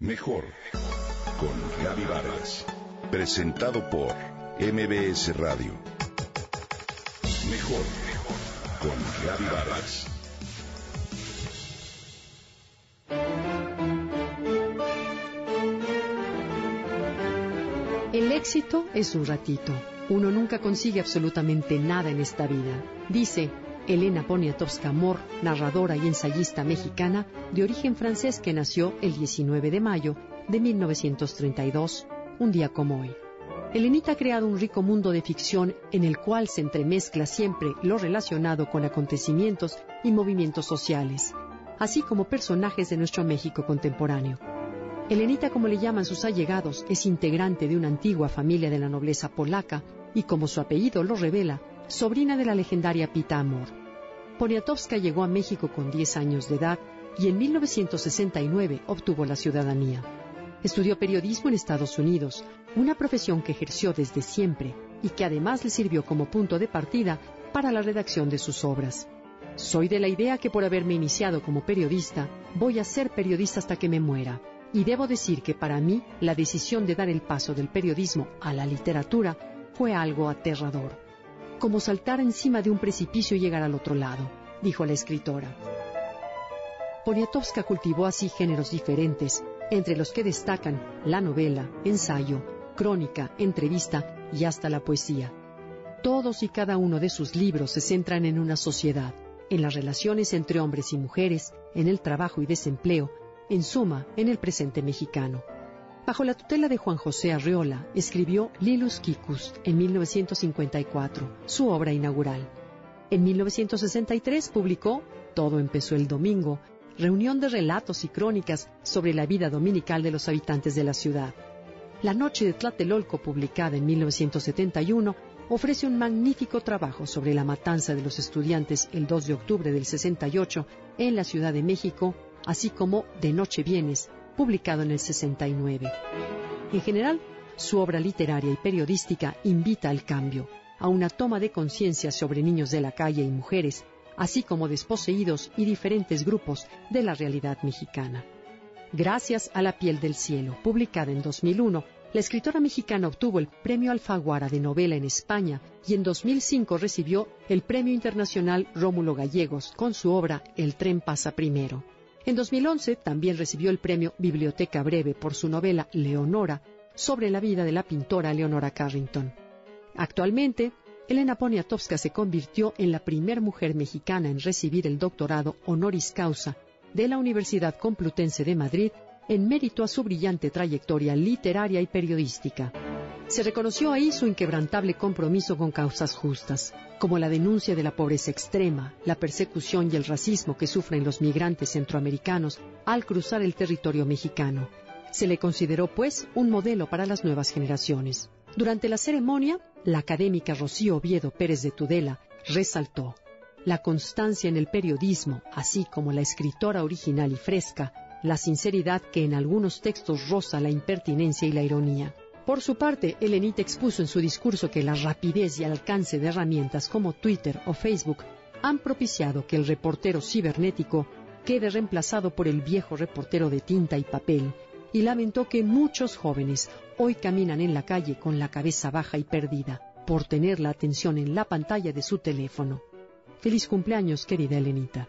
Mejor con Gaby Vargas. Presentado por MBS Radio. Mejor con Gaby Vargas. El éxito es un ratito. Uno nunca consigue absolutamente nada en esta vida. Dice Elena Poniatowska Mor, narradora y ensayista mexicana de origen francés que nació el 19 de mayo de 1932, un día como hoy. Elenita ha creado un rico mundo de ficción en el cual se entremezcla siempre lo relacionado con acontecimientos y movimientos sociales, así como personajes de nuestro México contemporáneo. Elenita, como le llaman sus allegados, es integrante de una antigua familia de la nobleza polaca y, como su apellido lo revela, sobrina de la legendaria Pita Amor. Poniatowska llegó a México con 10 años de edad y en 1969 obtuvo la ciudadanía. Estudió periodismo en Estados Unidos, una profesión que ejerció desde siempre y que además le sirvió como punto de partida para la redacción de sus obras. Soy de la idea que por haberme iniciado como periodista, voy a ser periodista hasta que me muera. Y debo decir que para mí la decisión de dar el paso del periodismo a la literatura fue algo aterrador, como saltar encima de un precipicio y llegar al otro lado, dijo la escritora. Poniatowska cultivó así géneros diferentes, entre los que destacan la novela, ensayo, crónica, entrevista y hasta la poesía. Todos y cada uno de sus libros se centran en una sociedad, en las relaciones entre hombres y mujeres, en el trabajo y desempleo, en suma, en el presente mexicano. Bajo la tutela de Juan José Arreola, escribió Lilus Kikus en 1954, su obra inaugural. En 1963 publicó Todo empezó el domingo, reunión de relatos y crónicas sobre la vida dominical de los habitantes de la ciudad. La Noche de Tlatelolco, publicada en 1971, ofrece un magnífico trabajo sobre la matanza de los estudiantes el 2 de octubre del 68 en la Ciudad de México así como De Noche Vienes, publicado en el 69. En general, su obra literaria y periodística invita al cambio, a una toma de conciencia sobre niños de la calle y mujeres, así como desposeídos y diferentes grupos de la realidad mexicana. Gracias a La piel del cielo, publicada en 2001, la escritora mexicana obtuvo el Premio Alfaguara de Novela en España y en 2005 recibió el Premio Internacional Rómulo Gallegos con su obra El tren pasa primero. En 2011 también recibió el premio Biblioteca Breve por su novela Leonora sobre la vida de la pintora Leonora Carrington. Actualmente, Elena Poniatowska se convirtió en la primera mujer mexicana en recibir el doctorado honoris causa de la Universidad Complutense de Madrid en mérito a su brillante trayectoria literaria y periodística. Se reconoció ahí su inquebrantable compromiso con causas justas, como la denuncia de la pobreza extrema, la persecución y el racismo que sufren los migrantes centroamericanos al cruzar el territorio mexicano. Se le consideró, pues, un modelo para las nuevas generaciones. Durante la ceremonia, la académica Rocío Oviedo Pérez de Tudela resaltó la constancia en el periodismo, así como la escritora original y fresca, la sinceridad que en algunos textos roza la impertinencia y la ironía. Por su parte, Elenita expuso en su discurso que la rapidez y alcance de herramientas como Twitter o Facebook han propiciado que el reportero cibernético quede reemplazado por el viejo reportero de tinta y papel, y lamentó que muchos jóvenes hoy caminan en la calle con la cabeza baja y perdida por tener la atención en la pantalla de su teléfono. Feliz cumpleaños, querida Elenita.